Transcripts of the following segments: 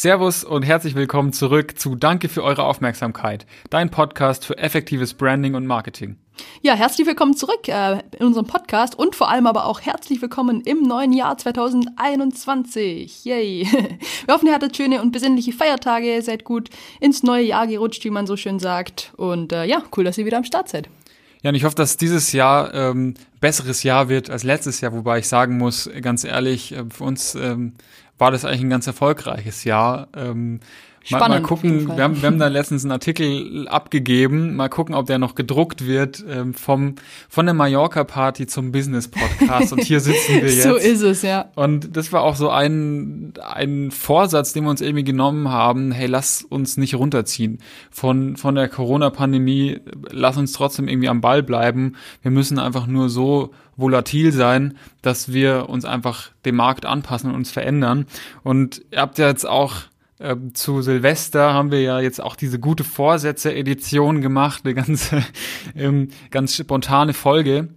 Servus und herzlich willkommen zurück zu Danke für eure Aufmerksamkeit, dein Podcast für effektives Branding und Marketing. Ja, herzlich willkommen zurück äh, in unserem Podcast und vor allem aber auch herzlich willkommen im neuen Jahr 2021. Yay! Wir hoffen, ihr hattet schöne und besinnliche Feiertage, seid gut ins neue Jahr gerutscht, wie man so schön sagt. Und äh, ja, cool, dass ihr wieder am Start seid. Ja, und ich hoffe, dass dieses Jahr ähm, besseres Jahr wird als letztes Jahr, wobei ich sagen muss, ganz ehrlich, äh, für uns ähm, war das eigentlich ein ganz erfolgreiches Jahr. Ähm, Spannend, mal, mal gucken, wir haben, wir haben da letztens einen Artikel abgegeben, mal gucken, ob der noch gedruckt wird, ähm, vom, von der Mallorca-Party zum Business-Podcast. Und hier sitzen wir jetzt. so ist es, ja. Und das war auch so ein, ein Vorsatz, den wir uns irgendwie genommen haben, hey, lass uns nicht runterziehen von, von der Corona-Pandemie, lass uns trotzdem irgendwie am Ball bleiben. Wir müssen einfach nur so volatil sein, dass wir uns einfach dem Markt anpassen und uns verändern. Und ihr habt ja jetzt auch ähm, zu Silvester haben wir ja jetzt auch diese gute Vorsätze-Edition gemacht, eine ganz, ähm, ganz spontane Folge.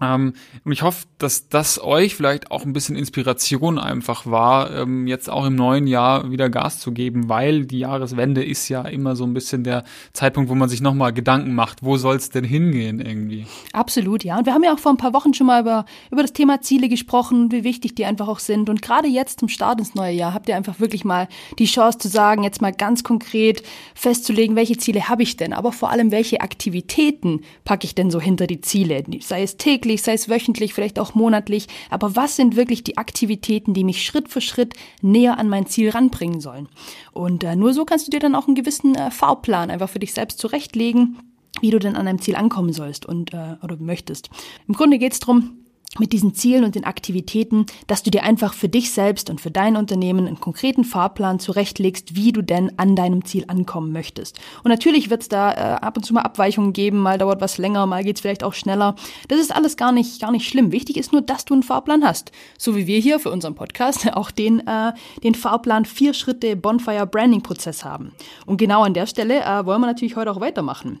Ähm, und ich hoffe, dass das euch vielleicht auch ein bisschen Inspiration einfach war, ähm, jetzt auch im neuen Jahr wieder Gas zu geben, weil die Jahreswende ist ja immer so ein bisschen der Zeitpunkt, wo man sich nochmal Gedanken macht, wo soll es denn hingehen irgendwie. Absolut, ja. Und wir haben ja auch vor ein paar Wochen schon mal über, über das Thema Ziele gesprochen, wie wichtig die einfach auch sind. Und gerade jetzt zum Start ins neue Jahr habt ihr einfach wirklich mal die Chance zu sagen, jetzt mal ganz konkret festzulegen, welche Ziele habe ich denn, aber vor allem, welche Aktivitäten packe ich denn so hinter die Ziele, sei es täglich, täglich, sei es wöchentlich, vielleicht auch monatlich. Aber was sind wirklich die Aktivitäten, die mich Schritt für Schritt näher an mein Ziel ranbringen sollen? Und äh, nur so kannst du dir dann auch einen gewissen äh, Fahrplan einfach für dich selbst zurechtlegen wie du denn an deinem Ziel ankommen sollst und äh, oder möchtest. Im Grunde geht es darum, mit diesen Zielen und den Aktivitäten, dass du dir einfach für dich selbst und für dein Unternehmen einen konkreten Fahrplan zurechtlegst, wie du denn an deinem Ziel ankommen möchtest. Und natürlich wird es da äh, ab und zu mal Abweichungen geben, mal dauert was länger, mal geht's vielleicht auch schneller. Das ist alles gar nicht, gar nicht schlimm. Wichtig ist nur, dass du einen Fahrplan hast. So wie wir hier für unseren Podcast auch den, äh, den Fahrplan vier Schritte Bonfire Branding Prozess haben. Und genau an der Stelle äh, wollen wir natürlich heute auch weitermachen.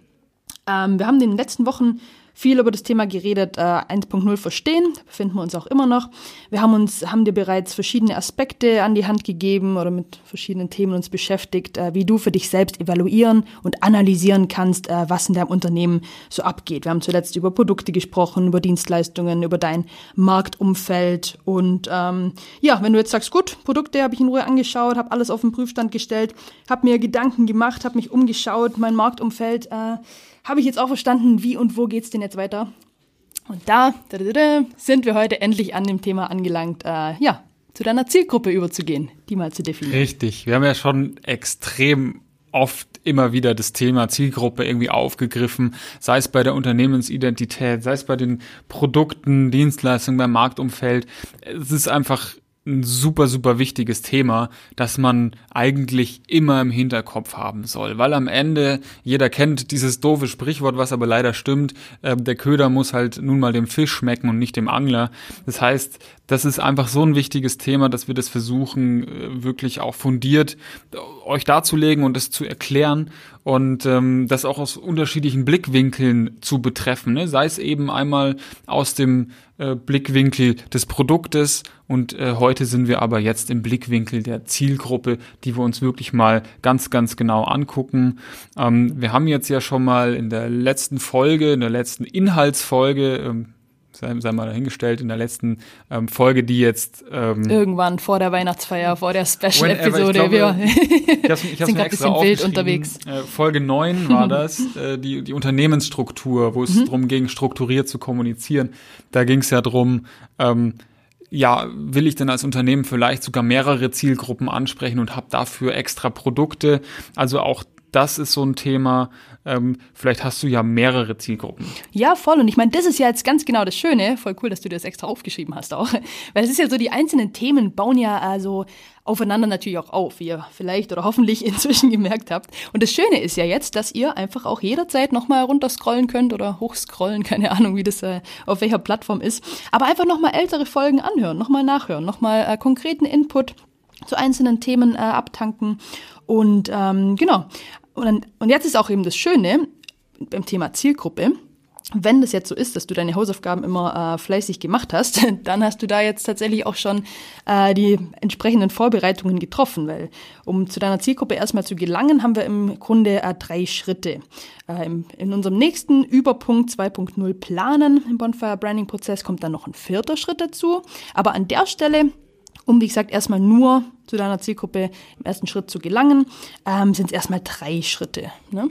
Ähm, wir haben in den letzten Wochen viel über das Thema geredet, äh, 1.0 verstehen, da befinden wir uns auch immer noch. Wir haben uns, haben dir bereits verschiedene Aspekte an die Hand gegeben oder mit verschiedenen Themen uns beschäftigt, äh, wie du für dich selbst evaluieren und analysieren kannst, äh, was in deinem Unternehmen so abgeht. Wir haben zuletzt über Produkte gesprochen, über Dienstleistungen, über dein Marktumfeld und ähm, ja, wenn du jetzt sagst, gut, Produkte habe ich in Ruhe angeschaut, habe alles auf den Prüfstand gestellt, habe mir Gedanken gemacht, habe mich umgeschaut, mein Marktumfeld äh, habe ich jetzt auch verstanden, wie und wo geht's denn jetzt weiter. Und da sind wir heute endlich an dem Thema angelangt, äh, ja, zu deiner Zielgruppe überzugehen, die mal zu definieren. Richtig, wir haben ja schon extrem oft immer wieder das Thema Zielgruppe irgendwie aufgegriffen, sei es bei der Unternehmensidentität, sei es bei den Produkten, Dienstleistungen, beim Marktumfeld. Es ist einfach ein super, super wichtiges Thema, das man eigentlich immer im Hinterkopf haben soll. Weil am Ende, jeder kennt dieses doofe Sprichwort, was aber leider stimmt, äh, der Köder muss halt nun mal dem Fisch schmecken und nicht dem Angler. Das heißt, das ist einfach so ein wichtiges Thema, dass wir das versuchen, äh, wirklich auch fundiert äh, euch darzulegen und es zu erklären und ähm, das auch aus unterschiedlichen Blickwinkeln zu betreffen. Ne? Sei es eben einmal aus dem äh, Blickwinkel des Produktes und äh, heute sind wir aber jetzt im Blickwinkel der Zielgruppe, die wir uns wirklich mal ganz, ganz genau angucken. Ähm, wir haben jetzt ja schon mal in der letzten Folge, in der letzten Inhaltsfolge, ähm, sei, sei mal dahingestellt, in der letzten ähm, Folge, die jetzt ähm, irgendwann vor der Weihnachtsfeier, vor der Special-Episode. Wir ich hab's, ich sind gerade ein bisschen wild unterwegs. Äh, Folge 9 war das, äh, die, die Unternehmensstruktur, wo es mhm. darum ging, strukturiert zu kommunizieren. Da ging es ja drum, ähm, ja, will ich denn als Unternehmen vielleicht sogar mehrere Zielgruppen ansprechen und habe dafür extra Produkte? Also auch das ist so ein Thema. Ähm, vielleicht hast du ja mehrere Zielgruppen. Ja, voll. Und ich meine, das ist ja jetzt ganz genau das Schöne. Voll cool, dass du das extra aufgeschrieben hast auch. Weil es ist ja so, die einzelnen Themen bauen ja also aufeinander natürlich auch auf, wie ihr vielleicht oder hoffentlich inzwischen gemerkt habt. Und das Schöne ist ja jetzt, dass ihr einfach auch jederzeit nochmal runterscrollen könnt oder hochscrollen, keine Ahnung, wie das äh, auf welcher Plattform ist. Aber einfach nochmal ältere Folgen anhören, nochmal nachhören, nochmal äh, konkreten Input zu einzelnen Themen äh, abtanken. Und ähm, genau, und, und jetzt ist auch eben das Schöne beim Thema Zielgruppe. wenn das jetzt so ist, dass du deine Hausaufgaben immer äh, fleißig gemacht hast, dann hast du da jetzt tatsächlich auch schon äh, die entsprechenden Vorbereitungen getroffen, weil um zu deiner Zielgruppe erstmal zu gelangen, haben wir im Grunde äh, drei Schritte. Äh, im, in unserem nächsten Überpunkt 2.0 Planen im Bonfire Branding Prozess kommt dann noch ein vierter Schritt dazu. Aber an der Stelle um, wie gesagt, erstmal nur zu deiner Zielgruppe im ersten Schritt zu gelangen, ähm, sind es erstmal drei Schritte. Ne?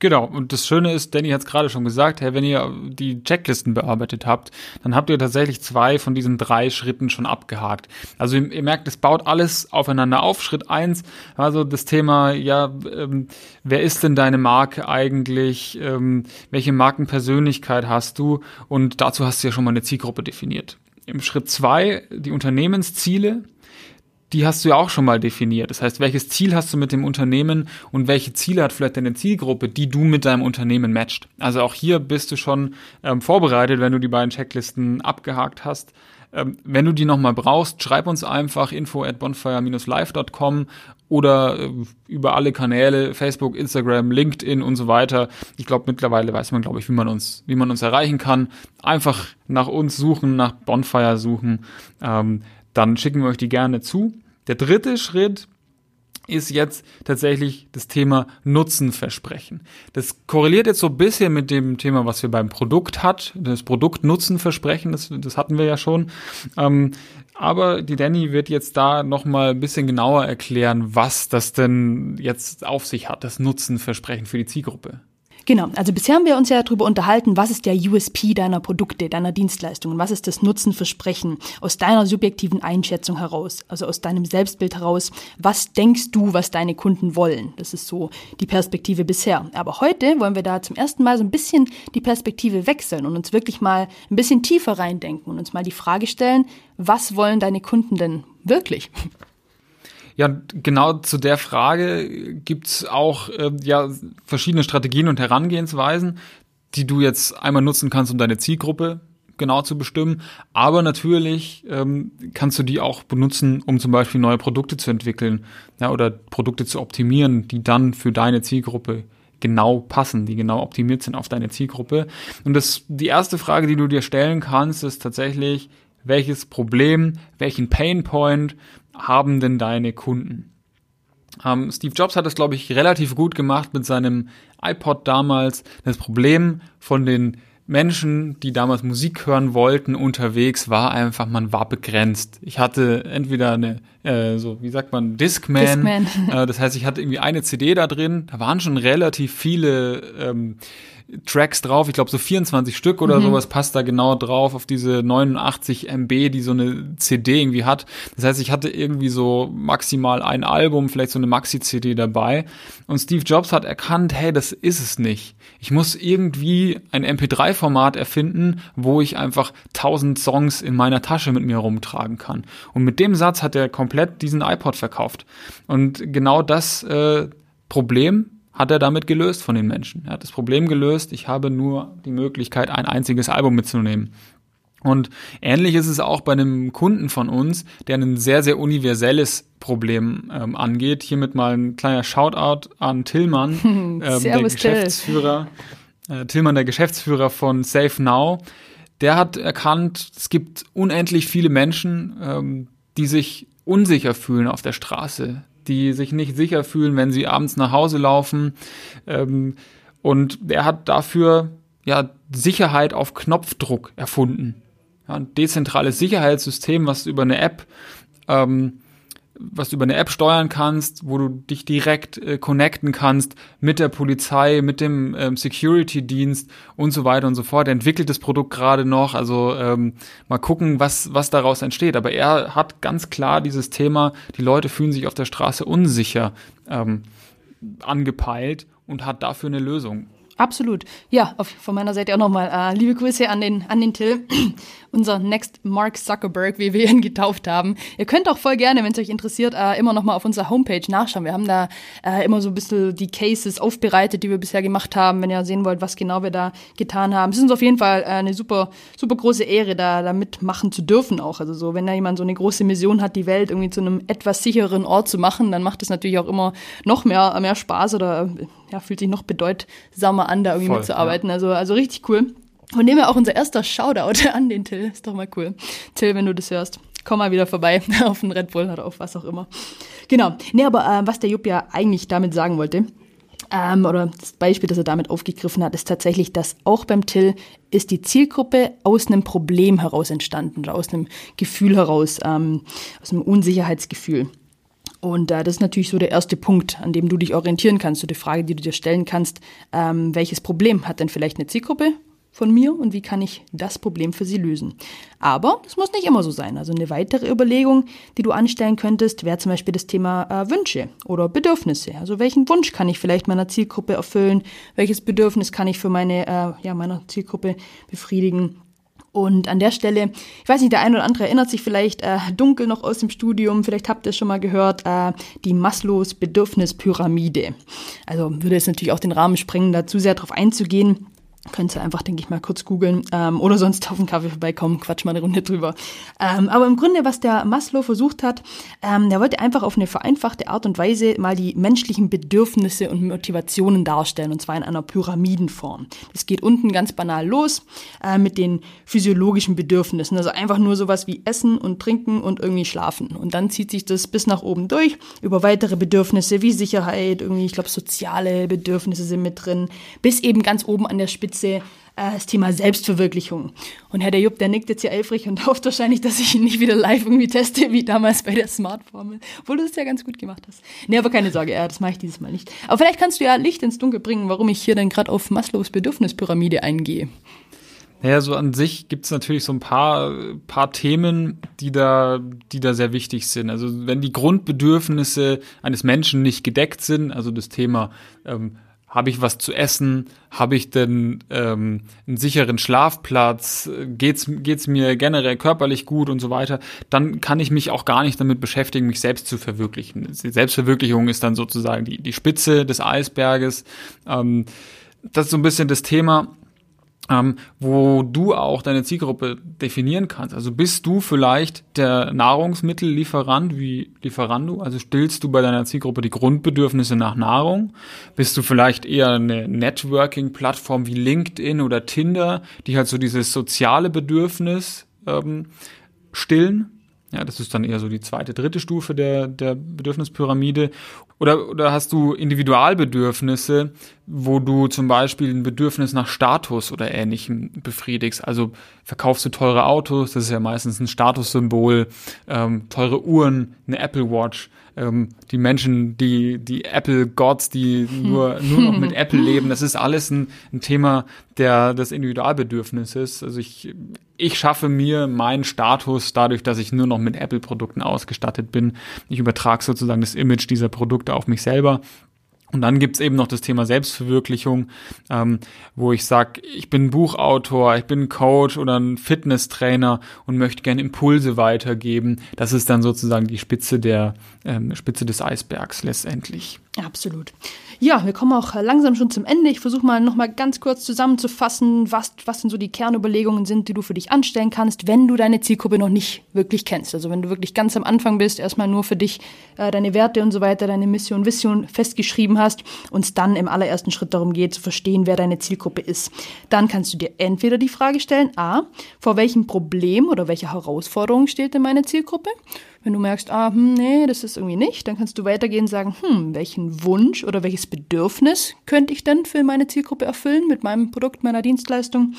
Genau, und das Schöne ist, Danny hat es gerade schon gesagt, hey, wenn ihr die Checklisten bearbeitet habt, dann habt ihr tatsächlich zwei von diesen drei Schritten schon abgehakt. Also ihr, ihr merkt, es baut alles aufeinander auf. Schritt eins, also das Thema, ja, ähm, wer ist denn deine Marke eigentlich? Ähm, welche Markenpersönlichkeit hast du? Und dazu hast du ja schon mal eine Zielgruppe definiert. Im Schritt zwei die Unternehmensziele die hast du ja auch schon mal definiert. Das heißt, welches Ziel hast du mit dem Unternehmen und welche Ziele hat vielleicht deine Zielgruppe, die du mit deinem Unternehmen matcht. Also auch hier bist du schon ähm, vorbereitet, wenn du die beiden Checklisten abgehakt hast. Ähm, wenn du die nochmal brauchst, schreib uns einfach info at bonfire-live.com oder äh, über alle Kanäle, Facebook, Instagram, LinkedIn und so weiter. Ich glaube, mittlerweile weiß man, glaube ich, wie man uns, wie man uns erreichen kann. Einfach nach uns suchen, nach Bonfire suchen. Ähm, dann schicken wir euch die gerne zu. Der dritte Schritt ist jetzt tatsächlich das Thema Nutzenversprechen. Das korreliert jetzt so ein bisschen mit dem Thema, was wir beim Produkt hat, das Produkt-Nutzenversprechen, das, das hatten wir ja schon. Ähm, aber die Danny wird jetzt da nochmal ein bisschen genauer erklären, was das denn jetzt auf sich hat, das Nutzenversprechen für die Zielgruppe. Genau, also bisher haben wir uns ja darüber unterhalten, was ist der USP deiner Produkte, deiner Dienstleistungen, was ist das Nutzenversprechen aus deiner subjektiven Einschätzung heraus, also aus deinem Selbstbild heraus, was denkst du, was deine Kunden wollen? Das ist so die Perspektive bisher. Aber heute wollen wir da zum ersten Mal so ein bisschen die Perspektive wechseln und uns wirklich mal ein bisschen tiefer reindenken und uns mal die Frage stellen, was wollen deine Kunden denn wirklich? Ja, genau zu der Frage gibt's auch äh, ja, verschiedene Strategien und Herangehensweisen, die du jetzt einmal nutzen kannst, um deine Zielgruppe genau zu bestimmen. Aber natürlich ähm, kannst du die auch benutzen, um zum Beispiel neue Produkte zu entwickeln ja, oder Produkte zu optimieren, die dann für deine Zielgruppe genau passen, die genau optimiert sind auf deine Zielgruppe. Und das, die erste Frage, die du dir stellen kannst, ist tatsächlich, welches Problem, welchen Painpoint haben denn deine Kunden? Ähm, Steve Jobs hat das, glaube ich, relativ gut gemacht mit seinem iPod damals. Das Problem von den Menschen, die damals Musik hören wollten, unterwegs war einfach, man war begrenzt. Ich hatte entweder eine, äh, so wie sagt man, Discman. Discman. Äh, das heißt, ich hatte irgendwie eine CD da drin. Da waren schon relativ viele ähm, Tracks drauf, ich glaube so 24 Stück oder mhm. sowas passt da genau drauf auf diese 89 MB, die so eine CD irgendwie hat. Das heißt, ich hatte irgendwie so maximal ein Album, vielleicht so eine Maxi-CD dabei. Und Steve Jobs hat erkannt, hey, das ist es nicht. Ich muss irgendwie ein MP3-Format erfinden, wo ich einfach 1000 Songs in meiner Tasche mit mir rumtragen kann. Und mit dem Satz hat er komplett diesen iPod verkauft. Und genau das äh, Problem hat er damit gelöst von den Menschen. Er hat das Problem gelöst, ich habe nur die Möglichkeit, ein einziges Album mitzunehmen. Und ähnlich ist es auch bei einem Kunden von uns, der ein sehr, sehr universelles Problem ähm, angeht. Hiermit mal ein kleiner Shoutout an Tillmann, ähm, der Geschäftsführer. Äh, Tillmann, der Geschäftsführer von Safe Now. Der hat erkannt, es gibt unendlich viele Menschen, ähm, die sich unsicher fühlen auf der Straße, die sich nicht sicher fühlen, wenn sie abends nach Hause laufen. Ähm, und er hat dafür ja Sicherheit auf Knopfdruck erfunden. Ja, ein dezentrales Sicherheitssystem, was über eine App ähm, was du über eine App steuern kannst, wo du dich direkt äh, connecten kannst mit der Polizei, mit dem ähm, Security-Dienst und so weiter und so fort. Er entwickelt das Produkt gerade noch, also ähm, mal gucken, was, was daraus entsteht. Aber er hat ganz klar dieses Thema, die Leute fühlen sich auf der Straße unsicher ähm, angepeilt und hat dafür eine Lösung. Absolut. Ja, auf, von meiner Seite auch nochmal äh, liebe Grüße an den, an den Till, unser Next Mark Zuckerberg, wie wir ihn getauft haben. Ihr könnt auch voll gerne, wenn es euch interessiert, äh, immer nochmal auf unserer Homepage nachschauen. Wir haben da äh, immer so ein bisschen die Cases aufbereitet, die wir bisher gemacht haben, wenn ihr sehen wollt, was genau wir da getan haben. Es ist uns auf jeden Fall äh, eine super, super große Ehre, da, da mitmachen zu dürfen auch. Also so, wenn da jemand so eine große Mission hat, die Welt irgendwie zu einem etwas sicheren Ort zu machen, dann macht es natürlich auch immer noch mehr, mehr Spaß oder ja, fühlt sich noch bedeutsamer an, da irgendwie Voll, mitzuarbeiten. Ja. Also, also richtig cool. Von dem her auch unser erster Shoutout an den Till. Ist doch mal cool. Till, wenn du das hörst, komm mal wieder vorbei auf den Red Bull oder auf was auch immer. Genau. Nee, aber äh, was der Jupp ja eigentlich damit sagen wollte, ähm, oder das Beispiel, das er damit aufgegriffen hat, ist tatsächlich, dass auch beim Till ist die Zielgruppe aus einem Problem heraus entstanden oder aus einem Gefühl heraus, ähm, aus einem Unsicherheitsgefühl. Und äh, das ist natürlich so der erste Punkt, an dem du dich orientieren kannst, so die Frage, die du dir stellen kannst, ähm, welches Problem hat denn vielleicht eine Zielgruppe von mir und wie kann ich das Problem für sie lösen. Aber das muss nicht immer so sein. Also eine weitere Überlegung, die du anstellen könntest, wäre zum Beispiel das Thema äh, Wünsche oder Bedürfnisse. Also welchen Wunsch kann ich vielleicht meiner Zielgruppe erfüllen? Welches Bedürfnis kann ich für meine, äh, ja, meiner Zielgruppe befriedigen? Und an der Stelle, ich weiß nicht, der eine oder andere erinnert sich vielleicht äh, dunkel noch aus dem Studium, vielleicht habt ihr es schon mal gehört, äh, die Maslows Bedürfnispyramide. Also würde es natürlich auch den Rahmen sprengen, da zu sehr drauf einzugehen. Könnt ihr einfach, denke ich mal, kurz googeln ähm, oder sonst auf einen Kaffee vorbeikommen, quatsch mal eine Runde drüber. Ähm, aber im Grunde, was der Maslow versucht hat, ähm, der wollte einfach auf eine vereinfachte Art und Weise mal die menschlichen Bedürfnisse und Motivationen darstellen, und zwar in einer Pyramidenform. Das geht unten ganz banal los äh, mit den physiologischen Bedürfnissen, also einfach nur sowas wie Essen und Trinken und irgendwie Schlafen. Und dann zieht sich das bis nach oben durch über weitere Bedürfnisse wie Sicherheit, irgendwie, ich glaube, soziale Bedürfnisse sind mit drin, bis eben ganz oben an der Spitze Spitze äh, das Thema Selbstverwirklichung. Und Herr der Jupp, der nickt jetzt hier eifrig und hofft wahrscheinlich, dass ich ihn nicht wieder live irgendwie teste, wie damals bei der Smart-Formel. Obwohl du das ja ganz gut gemacht hast. Nee, aber keine Sorge, ja, das mache ich dieses Mal nicht. Aber vielleicht kannst du ja Licht ins Dunkel bringen, warum ich hier dann gerade auf Maslows Bedürfnispyramide eingehe. Naja, so an sich gibt es natürlich so ein paar, paar Themen, die da, die da sehr wichtig sind. Also wenn die Grundbedürfnisse eines Menschen nicht gedeckt sind, also das Thema ähm, habe ich was zu essen? Habe ich denn ähm, einen sicheren Schlafplatz? Geht's geht's mir generell körperlich gut und so weiter? Dann kann ich mich auch gar nicht damit beschäftigen, mich selbst zu verwirklichen. Selbstverwirklichung ist dann sozusagen die, die Spitze des Eisberges. Ähm, das ist so ein bisschen das Thema ähm, wo du auch deine Zielgruppe definieren kannst. Also bist du vielleicht der Nahrungsmittellieferant wie Lieferando? Also stillst du bei deiner Zielgruppe die Grundbedürfnisse nach Nahrung? Bist du vielleicht eher eine Networking-Plattform wie LinkedIn oder Tinder, die halt so dieses soziale Bedürfnis ähm, stillen? Ja, das ist dann eher so die zweite, dritte Stufe der, der Bedürfnispyramide. Oder, oder hast du Individualbedürfnisse, wo du zum Beispiel ein Bedürfnis nach Status oder ähnlichem befriedigst? Also verkaufst du teure Autos, das ist ja meistens ein Statussymbol, ähm, teure Uhren, eine Apple Watch ähm, die Menschen, die, die Apple-Gods, die nur, nur noch mit Apple leben, das ist alles ein, ein Thema der, des Individualbedürfnisses. Also ich, ich schaffe mir meinen Status dadurch, dass ich nur noch mit Apple-Produkten ausgestattet bin. Ich übertrage sozusagen das Image dieser Produkte auf mich selber. Und dann gibt's eben noch das Thema Selbstverwirklichung, ähm, wo ich sage, ich bin Buchautor, ich bin Coach oder ein Fitnesstrainer und möchte gerne Impulse weitergeben. Das ist dann sozusagen die Spitze der ähm, Spitze des Eisbergs letztendlich. Absolut. Ja, wir kommen auch langsam schon zum Ende. Ich versuche mal noch mal ganz kurz zusammenzufassen, was, was denn so die Kernüberlegungen sind, die du für dich anstellen kannst, wenn du deine Zielgruppe noch nicht wirklich kennst. Also wenn du wirklich ganz am Anfang bist, erstmal nur für dich äh, deine Werte und so weiter, deine Mission, Vision festgeschrieben hast und es dann im allerersten Schritt darum geht, zu verstehen, wer deine Zielgruppe ist. Dann kannst du dir entweder die Frage stellen, a, vor welchem Problem oder welcher Herausforderung steht denn meine Zielgruppe? Wenn du merkst, ah, hm, nee, das ist irgendwie nicht, dann kannst du weitergehen und sagen, hm, welchen Wunsch oder welches Bedürfnis könnte ich denn für meine Zielgruppe erfüllen mit meinem Produkt, meiner Dienstleistung?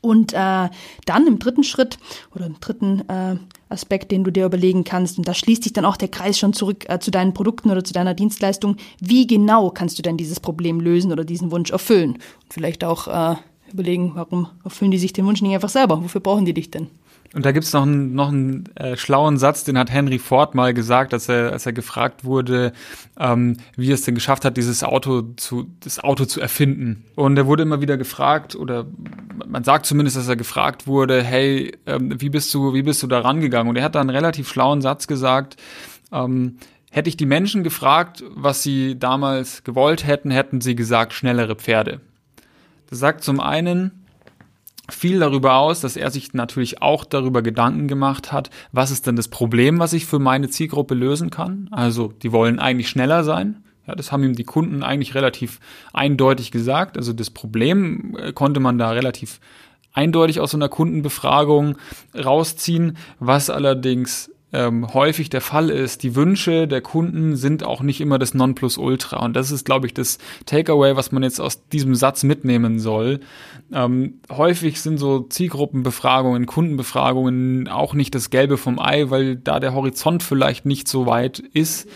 Und äh, dann im dritten Schritt oder im dritten äh, Aspekt, den du dir überlegen kannst, und da schließt sich dann auch der Kreis schon zurück äh, zu deinen Produkten oder zu deiner Dienstleistung, wie genau kannst du denn dieses Problem lösen oder diesen Wunsch erfüllen? Und vielleicht auch äh, überlegen, warum erfüllen die sich den Wunsch nicht einfach selber? Wofür brauchen die dich denn? Und da gibt's noch einen, noch einen äh, schlauen Satz, den hat Henry Ford mal gesagt, als er, als er gefragt wurde, ähm, wie er es denn geschafft hat, dieses Auto zu, das Auto zu erfinden. Und er wurde immer wieder gefragt, oder man sagt zumindest, dass er gefragt wurde, hey, ähm, wie bist du, wie bist du da rangegangen? Und er hat da einen relativ schlauen Satz gesagt, ähm, hätte ich die Menschen gefragt, was sie damals gewollt hätten, hätten sie gesagt, schnellere Pferde. Das sagt zum einen, viel darüber aus, dass er sich natürlich auch darüber Gedanken gemacht hat, was ist denn das Problem, was ich für meine Zielgruppe lösen kann. Also die wollen eigentlich schneller sein. Ja, das haben ihm die Kunden eigentlich relativ eindeutig gesagt. Also das Problem äh, konnte man da relativ eindeutig aus so einer Kundenbefragung rausziehen, was allerdings ähm, häufig der Fall ist. Die Wünsche der Kunden sind auch nicht immer das Nonplusultra. Und das ist, glaube ich, das Takeaway, was man jetzt aus diesem Satz mitnehmen soll. Ähm, häufig sind so Zielgruppenbefragungen, Kundenbefragungen auch nicht das Gelbe vom Ei, weil da der Horizont vielleicht nicht so weit ist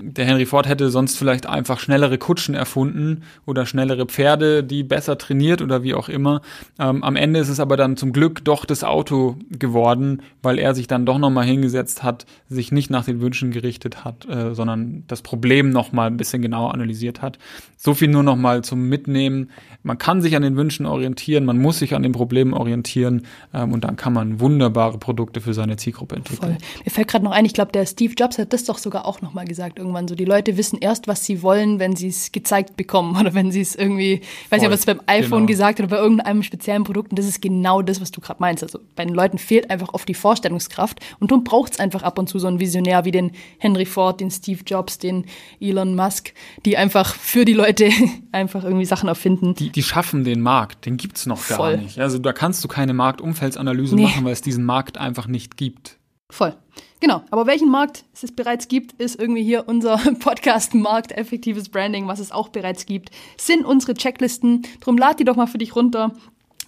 der Henry Ford hätte sonst vielleicht einfach schnellere Kutschen erfunden oder schnellere Pferde, die besser trainiert oder wie auch immer. Ähm, am Ende ist es aber dann zum Glück doch das Auto geworden, weil er sich dann doch nochmal hingesetzt hat, sich nicht nach den Wünschen gerichtet hat, äh, sondern das Problem nochmal ein bisschen genauer analysiert hat. So viel nur nochmal zum Mitnehmen. Man kann sich an den Wünschen orientieren, man muss sich an den Problemen orientieren ähm, und dann kann man wunderbare Produkte für seine Zielgruppe entwickeln. Voll. Mir fällt gerade noch ein, ich glaube, der Steve Jobs hat das doch sogar auch nochmal gesagt irgendwann so. Die Leute wissen erst, was sie wollen, wenn sie es gezeigt bekommen oder wenn sie es irgendwie, ich weiß nicht, ob es beim iPhone genau. gesagt oder bei irgendeinem speziellen Produkt. Und das ist genau das, was du gerade meinst. Also bei den Leuten fehlt einfach oft die Vorstellungskraft und darum braucht es einfach ab und zu so einen Visionär wie den Henry Ford, den Steve Jobs, den Elon Musk, die einfach für die Leute einfach irgendwie Sachen erfinden. Die, die schaffen den Markt, den gibt's noch Voll. gar nicht. Also da kannst du keine Marktumfeldsanalyse nee. machen, weil es diesen Markt einfach nicht gibt. Voll. Genau, aber welchen Markt es bereits gibt, ist irgendwie hier unser Podcast Markt effektives Branding, was es auch bereits gibt, sind unsere Checklisten. Drum lad die doch mal für dich runter.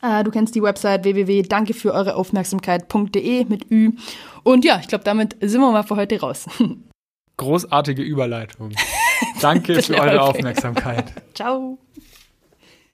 Äh, du kennst die Website www.danke für eure Aufmerksamkeit.de mit Ü. Und ja, ich glaube, damit sind wir mal für heute raus. Großartige Überleitung. Danke für eure okay. Aufmerksamkeit. Ciao.